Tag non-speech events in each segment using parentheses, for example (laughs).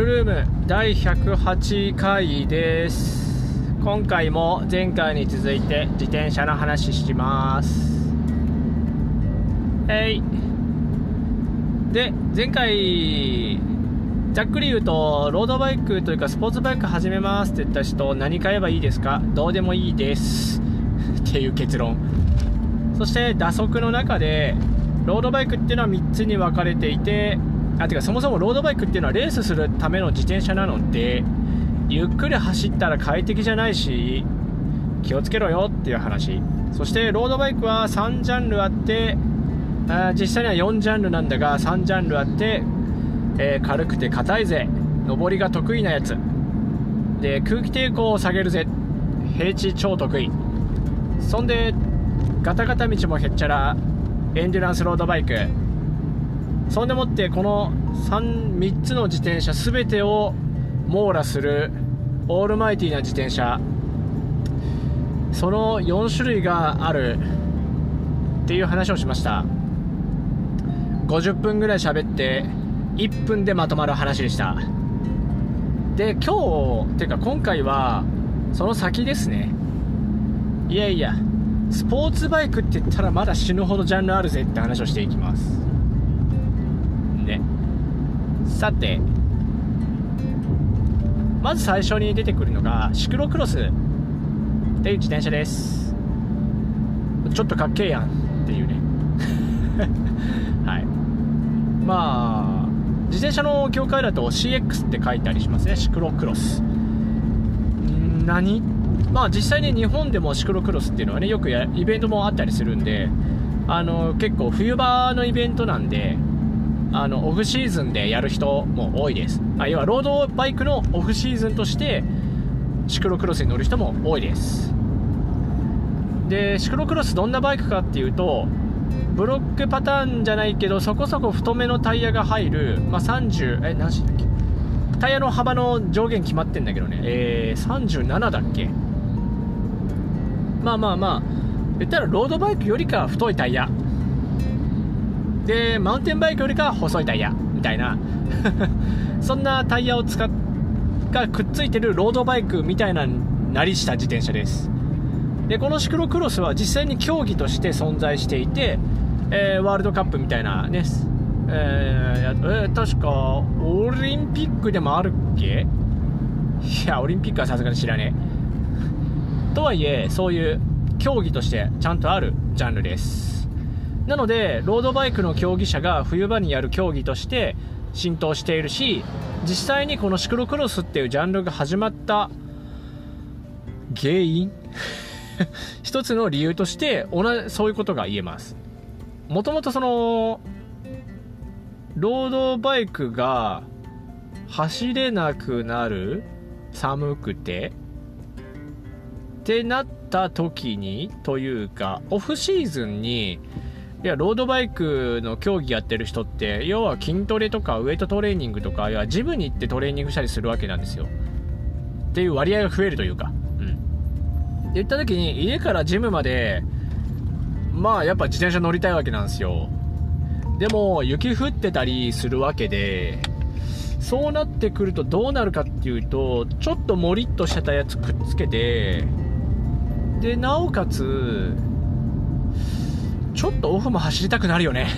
ルルーム第108回です。今回も前回に続いて自転車の話します。えいで前回ざっくり言うとロードバイクというかスポーツバイク始めますって言った人何買えばいいですか？どうでもいいです。っていう結論。そして打足の中でロードバイクっていうのは3つに分かれていてあてかそもそもロードバイクっていうのはレースするための自転車なのでゆっくり走ったら快適じゃないし気をつけろよっていう話。そしてロードバイクは3ジャンルあってあ実際には4ジャンルなんだが3ジャンルあって、えー、軽くて硬いぜ。上りが得意なやつ。で空気抵抗を下げるぜ。平地超得意。そんでガタガタ道もへっちゃらエンデュランスロードバイク。そんでもってこの 3, 3つの自転車全てを網羅するオールマイティーな自転車。その4種類があるっていう話をしました。50分ぐらい喋って1分でまとまる話でした。で今日ていうか今回はその先ですね。いやいやスポーツバイクって言ったらまだ死ぬほどジャンルあるぜって話をしていきます。さてまず最初に出てくるのがシクロクロス。っていう自転車です。ちょっとかっけえやんっていうね。(laughs) はい。まあ自転車の業界だと CX って書いたりしますね。シクロクロス。何？まあ実際に日本でもシクロクロスっていうのはねよくイベントもあったりするんであの結構冬場のイベントなんであのオフシーズンでやる人も多いです、あ、要はロードバイクのオフシーズンとしてシクロクロスに乗る人も多いです。でシクロクロスどんなバイクかっていうとブロックパターンじゃないけどそこそこ太めのタイヤが入る、まあ、30え何しだっけ？タイヤの幅の上限決まってんだけどね。えー、37だっけ？まあまあまあ言ったらロードバイクよりか太いタイヤ。でマウンテンバイクよりか細いタイヤみたいな。(laughs) そんなタイヤを使っがくっついてるロードバイクみたいななりした自転車です。でこのシクロクロスは実際に競技として存在していて、えー、ワールドカップみたいなね、えー、えー、確かオリンピックでもあるっけ？いやオリンピックはさすがに知らねえ。とはいえそういう競技としてちゃんとあるジャンルです。なのでロードバイクの競技者が冬場にやる競技として浸透しているし実際にこのシクロクロスっていうジャンルが始まった原因 (laughs) 一つの理由として同じそういうことが言えます。もともとそのロードバイクが走れなくなる寒くてってなった時にというかオフシーズンにいやロードバイクの競技やってる人って要は筋トレとかウエイトトレーニングとかいやジムに行ってトレーニングしたりするわけなんですよ。っていう割合が増えるというか。うん。言った時に家からジムまでまあやっぱ自転車乗りたいわけなんですよ。でも雪降ってたりするわけでそうなってくるとどうなるかっていうとちょっともりっとしてたやつくっつけてでなおかつちょっとオフも走りたくなるよね。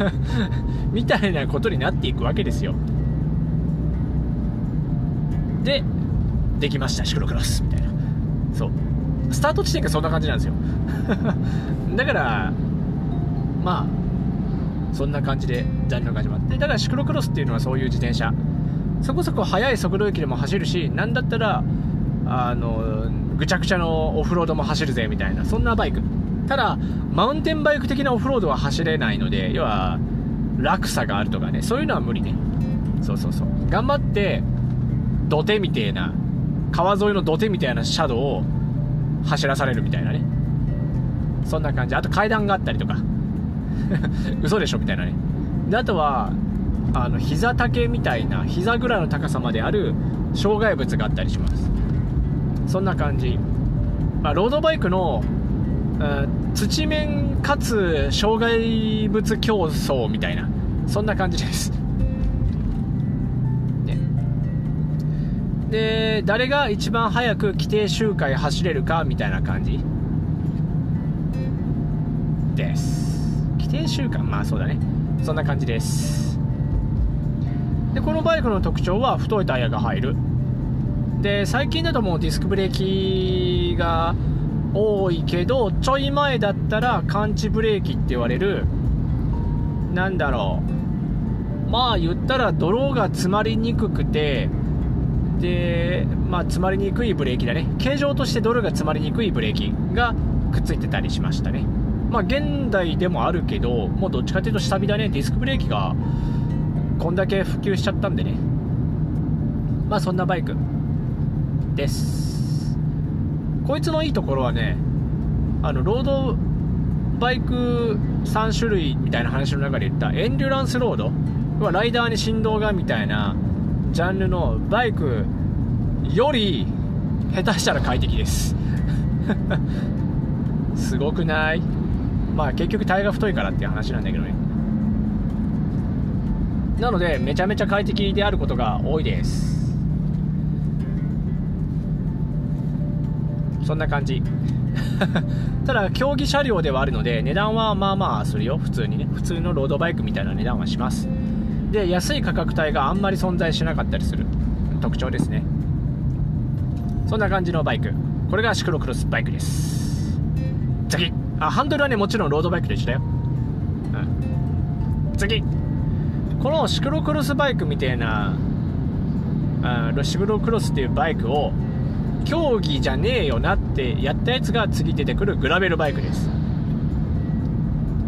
(laughs) みたいなことになっていくわけですよ。でできました。シクロクロスみたいな。そう。スタート地点がそんな感じなんですよ。(laughs) だからまあそんな感じでジャンルが始まって。だからシクロクロスっていうのはそういう自転車。そこそこ速い速度域でも走るしなんだったらあのぐちゃぐちゃのオフロードも走るぜみたいな。そんなバイク。ただマウンテンバイク的なオフロードは走れないので要は落差があるとかねそういうのは無理ね。そうそうそう。頑張って土手みたいな川沿いの土手みたいなシャドウを走らされるみたいなね。そんな感じ。あと階段があったりとか。(laughs) 嘘でしょみたいなね。であとはあの膝丈みたいな膝ぐらいの高さまである障害物があったりします。そんな感じ、まあ、ロードバイクの土面かつ障害物競争みたいなそんな感じです、ね、で誰が一番早く規定周回走れるかみたいな感じ。です。規定週間まあそうだね。そんな感じです。でこのバイクの特徴は太いタイヤが入る。で最近だともうディスクブレーキが多いけどちょい前だったら感知ブレーキって言われるなんだろう。まあ言ったら泥が詰まりにくくてでまあ詰まりにくいブレーキだね。形状として泥が詰まりにくいブレーキがくっついてたりしましたね。まあ現代でもあるけどもうどっちかっていうと下火だね。ディスクブレーキがこんだけ普及しちゃったんでね。まあそんなバイクです。こいつのいいところはねあのロードバイク3種類みたいな話の中で言ったエンデュランスロード？はライダーに振動がみたいなジャンルのバイクより下手したら快適です。(laughs) すごくない？まあ結局タイが太いからっていう話なんだけどね。なのでめちゃめちゃ快適であることが多いです。そんな感じ。(laughs) ただ競技車両ではあるので値段はまあまあするよ。普通にね。普通のロードバイクみたいな値段はします。で安い価格帯があんまり存在しなかったりする。特徴ですね。そんな感じのバイク。これがシクロクロスバイクです。次。あハンドルはねもちろんロードバイクと一緒だよ、うん、次。このシクロクロスバイクみたいなあシクロクロスっていうバイクを競技じゃねえよなってやったやつが次出てくるグラベルバイクです。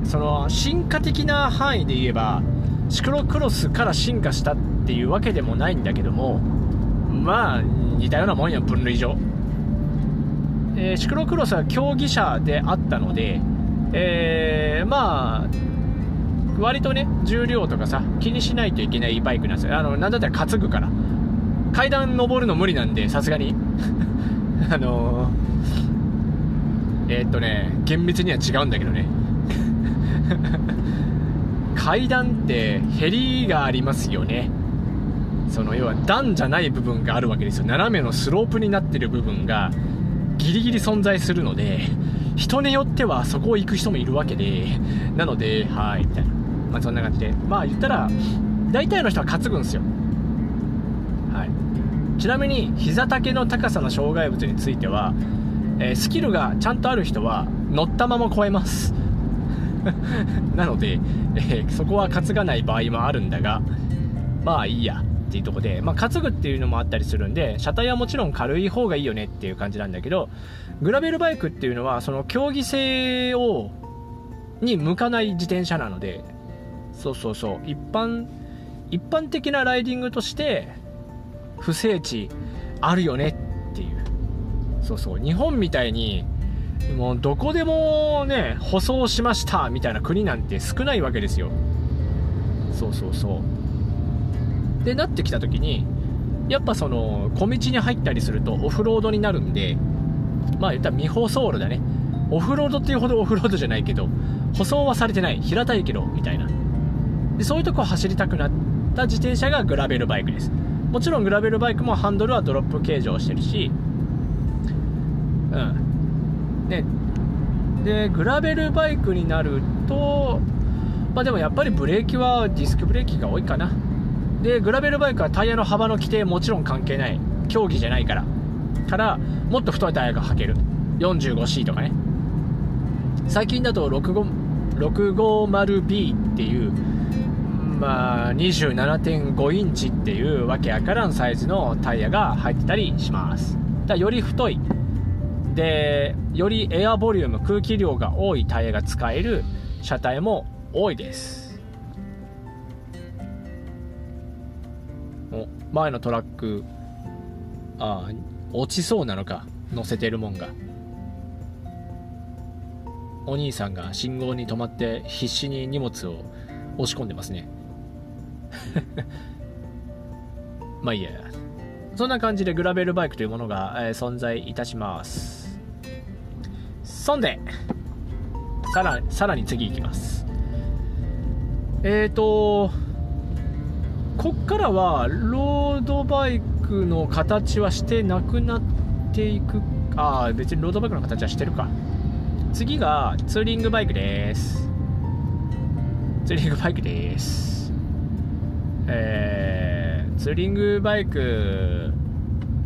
その進化的な範囲で言えばシクロクロスから進化したっていうわけでもないんだけどもまあ似たようなもんや分類上、えー、シクロクロスは競技車であったので、えー、まあ割とね重量とかさ気にしないといけないバイクなんですよ。あのなんだったら担ぐから。階段登るの無理なんでさすがに。(laughs) あのー、えー、っとね厳密には違うんだけどね。(laughs) 階段ってへりがありますよね。その要は段じゃない部分があるわけですよ。斜めのスロープになってる部分がギリギリ存在するので人によってはそこを行く人もいるわけでなのではいみたいな。まあそんな感じで。まあ言ったら大体の人は担ぐんですよ。ちなみに膝丈の高さの障害物については、えー、スキルがちゃんとある人は乗ったまま超えます。(laughs) なので、えー、そこは担がない場合もあるんだが、まあいいやっていうとこで、まあ、担ぐっていうのもあったりするんで、車体はもちろん軽い方がいいよねっていう感じなんだけど、グラベルバイクっていうのは、その競技性を、に向かない自転車なので、そうそうそう、一般、一般的なライディングとして、不整地あるよねっていう。そうそう、日本みたいに、もうどこでもね舗装しましたみたいな国なんて少ないわけですよ。そうそうそう。でなってきた時にやっぱその小道に入ったりするとオフロードになるんでまあ言ったら未舗装路だね。オフロードっていうほどオフロードじゃないけど舗装はされてない。平たいけどみたいな。でそういうとこ走りたくなった自転車がグラベルバイクです。もちろんグラベルバイクもハンドルはドロップ形状してるしうん。ねでグラベルバイクになるとまあでもやっぱりブレーキはディスクブレーキが多いかな。でグラベルバイクはタイヤの幅の規定もちろん関係ない。競技じゃないから。からもっと太いタイヤが履ける。45C とかね。最近だと 650B っていうまあ27.5インチっていうわけやからんサイズのタイヤが入ってたりします。だより太い。でよりエアボリューム空気量が多いタイヤが使える車体も多いです。お前のトラックああ落ちそうなのか？乗せてるもんが。お兄さんが信号に止まって必死に荷物を押し込んでますね。(laughs) まあいいや。そんな感じでグラベルバイクというものが、えー、存在いたします。そんで、さら、さらに次行きます。えーと、こっからは、ロードバイクの形はしてなくなっていくああ別にロードバイクの形はしてるか。次がツーリングバイクです。ツーリングバイクです。えー、ツーリングバイク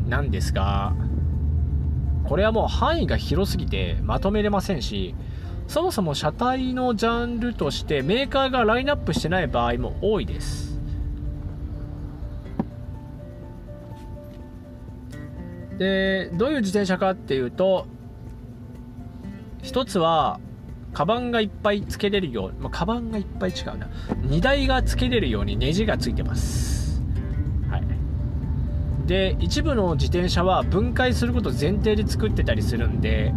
なんですがこれはもう範囲が広すぎてまとめれませんしそもそも車体のジャンルとしてメーカーがラインナップしてない場合も多いです。でどういう自転車かっていうと一つはカバンがいっぱいつけれるよう、まあ、カバンがいっぱい違うな。荷台がつけれるようにネジがついてます。はい。で一部の自転車は分解すること前提で作ってたりするんで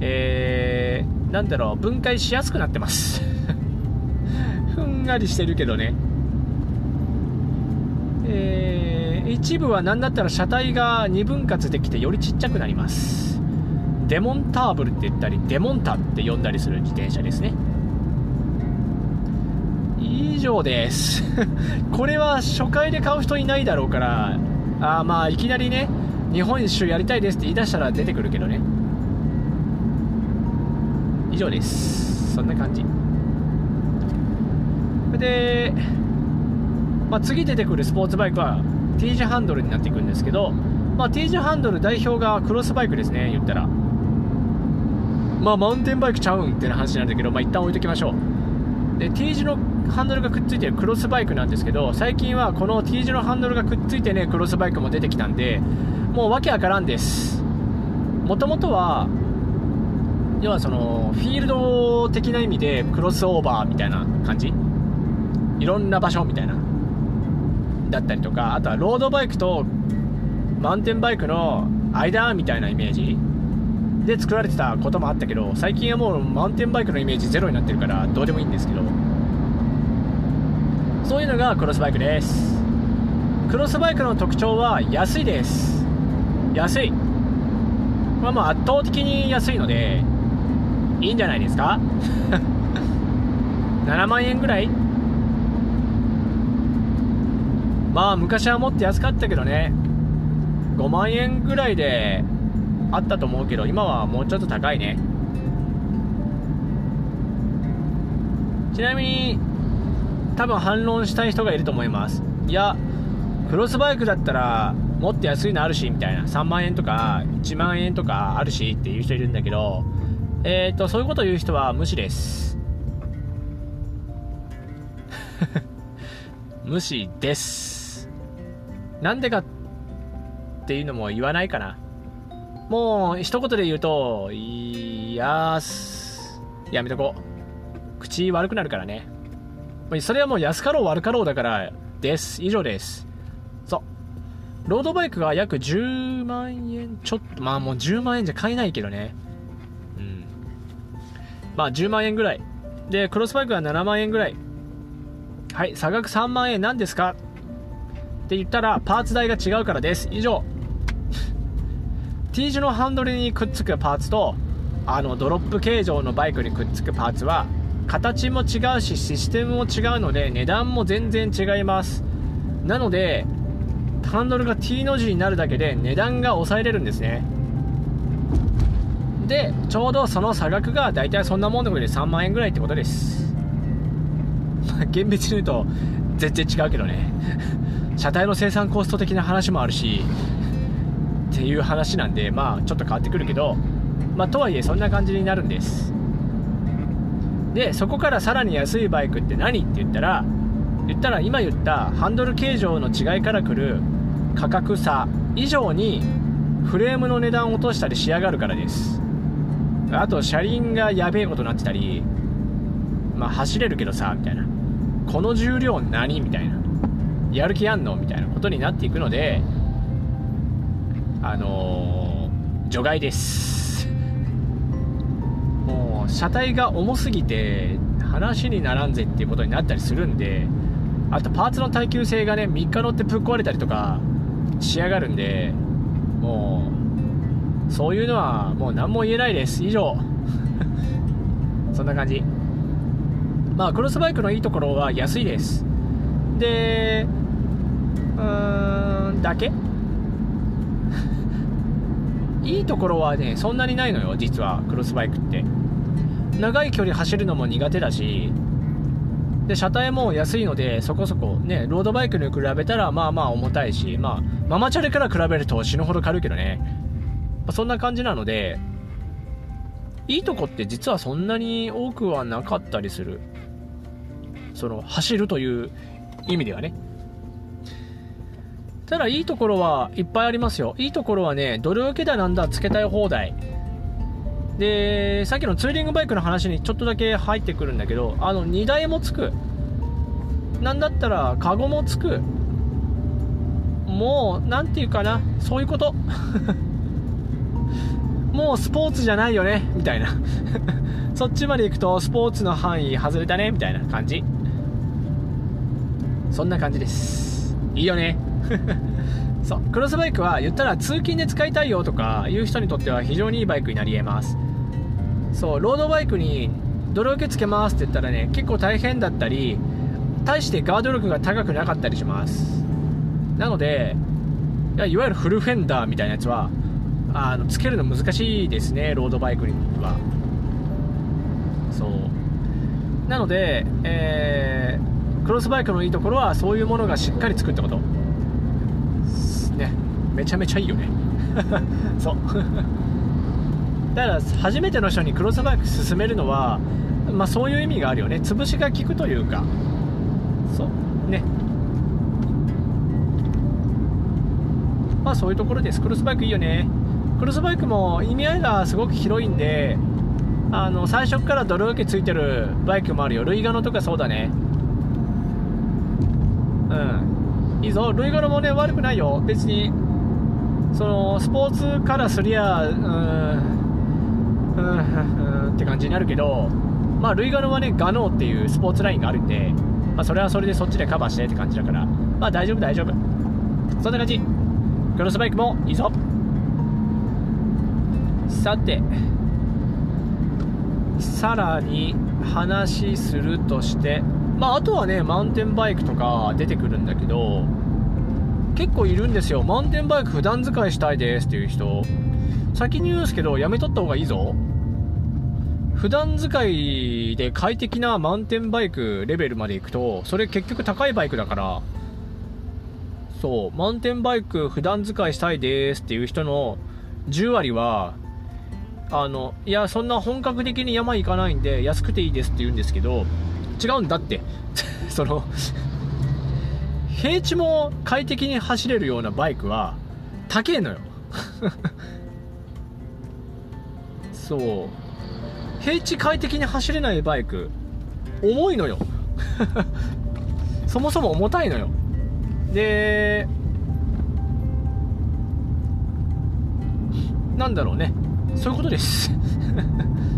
えー、なんだろう分解しやすくなってます。(laughs) ふんがりしてるけどね。えー、一部は何だったら車体が2分割できてよりちっちゃくなります。デモンターブルって言ったりデモンタって呼んだりする自転車ですね。以上です。(laughs) これは初回で買う人いないだろうからあまあいきなりね日本一周やりたいですって言い出したら出てくるけどね。以上です。そんな感じ。で、まあ、次出てくるスポーツバイクは T 字ハンドルになっていくんですけど、まあ、T 字ハンドル代表がクロスバイクですね言ったら。まあマウンテンバイクちゃうんってな話なんだけど、まあ、一旦置いときましょう。で T 字のハンドルがくっついてるクロスバイクなんですけど最近はこの T 字のハンドルがくっついてねクロスバイクも出てきたんでもうわけわからんです。もともとは要はそのフィールド的な意味でクロスオーバーみたいな感じ？いろんな場所みたいな。だったりとかあとはロードバイクとマウンテンバイクの間みたいなイメージ。で作られてたこともあったけど最近はもうマウンテンバイクのイメージゼロになってるからどうでもいいんですけど。そういうのがクロスバイクです。クロスバイクの特徴は安いです。安い。まあもう圧倒的に安いのでいいんじゃないですか？(laughs) 7万円ぐらい？まあ昔はもっと安かったけどね。5万円ぐらいであったと思うけど今はもうちょっと高いね。ちなみに多分反論したい人がいると思います。いやクロスバイクだったらもっと安いのあるしみたいな。3万円とか1万円とかあるしっていう人いるんだけどえっ、ー、とそういうこと言う人は無視です。(laughs) 無視です。なんでかっていうのも言わないかな。もう一言で言うといやす。やめとこう。口悪くなるからね。それはもう安かろう悪かろうだからです。以上です。そう。ロードバイクが約10万円ちょっと。まあもう10万円じゃ買えないけどね。うん。まあ10万円ぐらい。でクロスバイクは7万円ぐらい。はい差額3万円何ですか？って言ったらパーツ代が違うからです。以上。T 字のハンドルにくっつくパーツとあのドロップ形状のバイクにくっつくパーツは形も違うしシステムも違うので値段も全然違います。なのでハンドルが T の字になるだけで値段が抑えれるんですね。でちょうどその差額が大体そんなもんのことで3万円ぐらいってことです。ま (laughs) あ厳密に言うと全然違うけどね。(laughs) 車体の生産コスト的な話もあるしっていう話なんでまあちょっと変わってくるけどまあとはいえそんな感じになるんです。でそこからさらに安いバイクって何って言ったら言ったら今言ったハンドル形状の違いからくる価格差以上にフレームの値段を落としたり仕上がるからです。あと車輪がやべえことになってたりまあ走れるけどさみたいな。この重量何みたいな。やる気あんのみたいなことになっていくのであのー、除外です。もう車体が重すぎて話にならんぜっていうことになったりするんであとパーツの耐久性がね3日乗ってぶっ壊れたりとか仕上がるんでもうそういうのはもう何も言えないです。以上。(laughs) そんな感じ。まあクロスバイクのいいところは安いです。でうーんだけいいところはねそんなにないのよ実はクロスバイクって。長い距離走るのも苦手だしで車体も安いのでそこそこねロードバイクに比べたらまあまあ重たいしまあママチャリから比べると死ぬほど軽いけどね、ま、そんな感じなのでいいとこって実はそんなに多くはなかったりする。その走るという意味ではね。ただいいところはいっぱいありますよ。いいところはねどれだけだなんだつけたい放題。でさっきのツーリングバイクの話にちょっとだけ入ってくるんだけどあの荷台もつく。なんだったらカゴもつく。もう何て言うかなそういうこと。(laughs) もうスポーツじゃないよねみたいな。(laughs) そっちまで行くとスポーツの範囲外れたねみたいな感じ。そんな感じです。いいよね。(laughs) そうクロスバイクは言ったら通勤で使いたいよとかいう人にとっては非常にいいバイクになり得ます。そうロードバイクに泥受けつけますって言ったらね結構大変だったり対してガード力が高くなかったりします。なのでいわゆるフルフェンダーみたいなやつはあのつけるの難しいですねロードバイクには。そう。なので、えー、クロスバイクのいいところはそういうものがしっかりつくってこと。めちゃめちゃいいよね。(laughs) そう。だから初めての人にクロスバイク進めるのは、まあ、そういう意味があるよね。潰しが効くというか。そう。ね。まあそういうところです。クロスバイクいいよね。クロスバイクも意味合いがすごく広いんであの最初から泥受けついてるバイクもあるよ。ルイガノとかそうだね。うん。いいぞ。ルイガノもね悪くないよ。別にそのスポーツからすりゃうんうんって感じになるけどまあルイガノはねガノーっていうスポーツラインがあるんでまあそれはそれでそっちでカバーしてって感じだからまあ大丈夫大丈夫。そんな感じ。クロスバイクもいいぞ。さてさらに話するとしてまああとはねマウンテンバイクとか出てくるんだけど結構いるんですよ。マウンテンバイク普段使いしたいですっていう人。先に言うんですけどやめとった方がいいぞ。普段使いで快適なマウンテンバイクレベルまで行くとそれ結局高いバイクだから。そう。マウンテンバイク普段使いしたいですっていう人の10割はあのいやそんな本格的に山行かないんで安くていいですって言うんですけど違うんだって。(laughs) その平地も快適に走れるようなバイクは高えのよ。(laughs) そう。平地快適に走れないバイク重いのよ。(laughs) そもそも重たいのよ。でなんだろうね。そういうことです。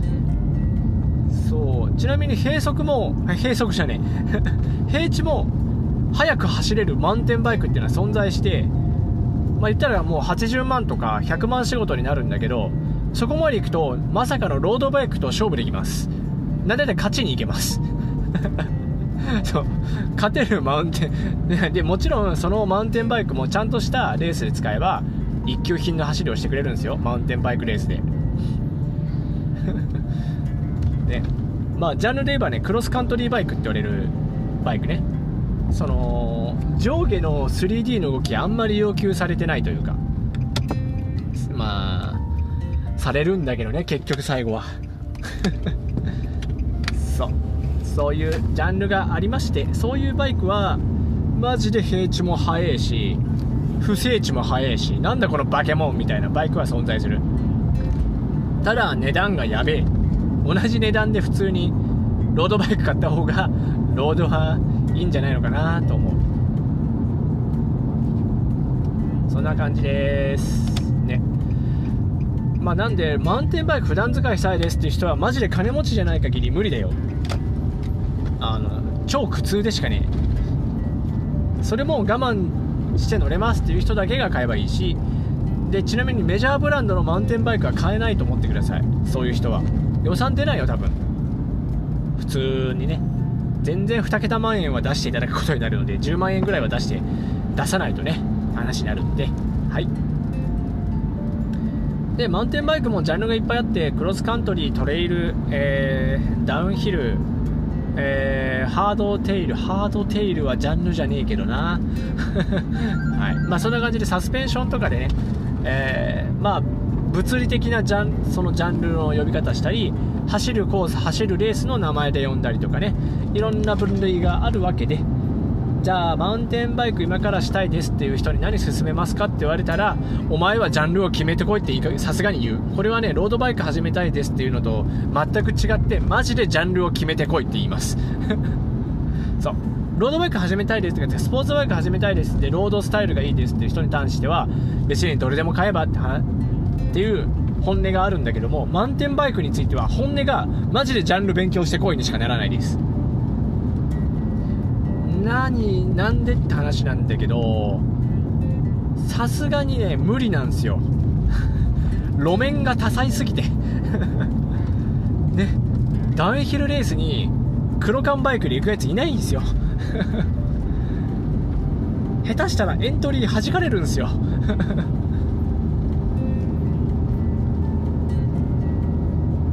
(laughs) そう。ちなみに閉塞も閉塞じゃねえ。平地も速く走れるマウンテンバイクっていうのは存在してまあ言ったらもう80万とか100万仕事になるんだけどそこまで行くとまさかのロードバイクと勝負できます。なんだったら勝ちに行けます。(laughs) そう。勝てるマウンテン (laughs) でもちろんそのマウンテンバイクもちゃんとしたレースで使えば一級品の走りをしてくれるんですよ。マウンテンバイクレースで。(laughs) ね。まあジャンルで言えばねクロスカントリーバイクって言われるバイクね。その上下の 3D の動きあんまり要求されてないというかまあされるんだけどね結局最後は。(laughs) そう。そういうジャンルがありましてそういうバイクはマジで平地も速いし不整地も速いしなんだこのバケモンみたいなバイクは存在する。ただ値段がやべえ。同じ値段で普通にロードバイク買った方がロードはいいんじゃないのかなと思う。そんな感じです。ね。まあなんでマウンテンバイク普段使いしたいですっていう人はマジで金持ちじゃない限り無理だよ。あの超苦痛でしかねそれも我慢して乗れますっていう人だけが買えばいいし。でちなみにメジャーブランドのマウンテンバイクは買えないと思ってください。そういう人は。予算出ないよ多分。普通にね。全然2桁万円は出していただくことになるので10万円ぐらいは出して出さないとね話になるんではい。でマウンテンバイクもジャンルがいっぱいあってクロスカントリートレイル、えー、ダウンヒル、えー、ハードテイルハードテイルはジャンルじゃねえけどな、(laughs) はい。まあ、そんな感じでサスペンションとかでね、えー、まあ物理的なジャンそのジャンルの呼び方したり走るコース走るレースの名前で呼んだりとかね。いろんな分類があるわけで。じゃあマウンテンバイク今からしたいですっていう人に何勧めますかって言われたらお前はジャンルを決めてこいってさすがに言う。これはねロードバイク始めたいですっていうのと全く違ってマジでジャンルを決めてこいって言います。(laughs) そう。ロードバイク始めたいですとかスポーツバイク始めたいですってロードスタイルがいいですっていう人に関しては別にどれでも買えばってっていう本音があるんだけどもマウンテンバイクについては本音がマジでジャンル勉強してこいにしかならないです。何なんでって話なんだけどさすがにね無理なんですよ。(laughs) 路面が多彩すぎて。(laughs) ねダウンヒルレースに黒缶バイクで行くやついないんですよ。(laughs) 下手したらエントリー弾かれるんですよ。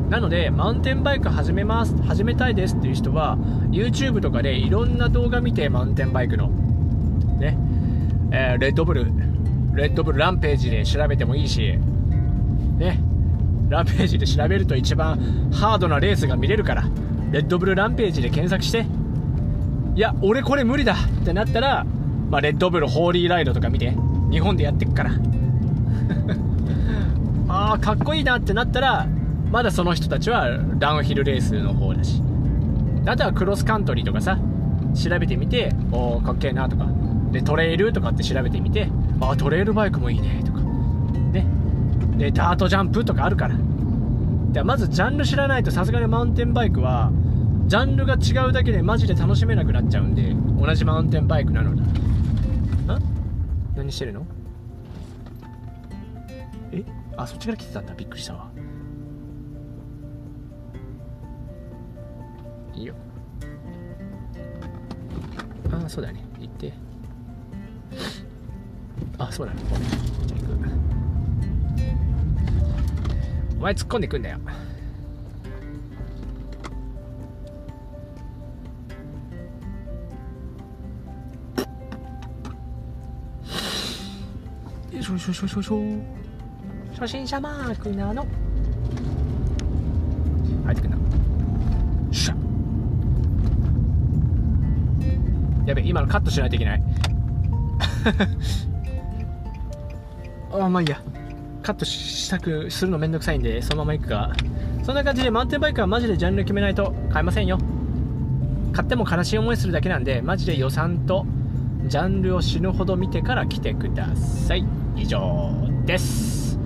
なのでマウンテンバイク始めます始めたいですっていう人は YouTube とかでいろんな動画見てマウンテンバイクの。ね、えー、レッドブル。レッドブルランページで調べてもいいし。ね。ランページで調べると一番ハードなレースが見れるから。レッドブルランページで検索して。いや俺これ無理だ。ってなったら、まあ、レッドブルホーリーライドとか見て。日本でやってくから。(laughs) ああかっこいいな。ってなったらまだその人たちはダウンヒルレースの方だし。あとはクロスカントリーとかさ調べてみておかっけえなとか。でトレイルとかって調べてみてあトレイルバイクもいいねとか。ね。でダートジャンプとかあるから。でまずジャンル知らないとさすがにマウンテンバイクはジャンルが違うだけでマジで楽しめなくなっちゃうんで同じマウンテンバイクなのに。ん何してるの？え？あそっちから来てたんだ。びっくりしたわ。いいよ。ああそうだね。行って。あそうだね。じゃあ行くお前突っ込んでくんだよ。しょしょしょよいしょ。初心者マークなの。入ってくんべ今のカットしないといけない。(laughs) あまあいいや。カットしたくするのめんどくさいんでそのまま行くか。そんな感じでマウンテンバイクはマジでジャンル決めないと買えませんよ。買っても悲しい思いするだけなんでマジで予算とジャンルを死ぬほど見てから来てください。以上です。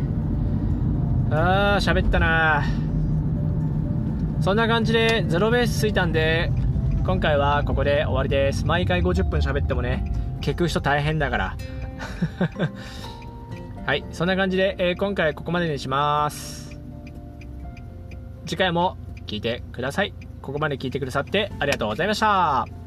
あー喋ったなそんな感じでゼロベースついたんで今回はここで終わりです。毎回50分喋ってもね聞く人大変だから。(laughs) はいそんな感じで、えー、今回ここまでにします。次回も聞いてください。ここまで聞いてくださってありがとうございました。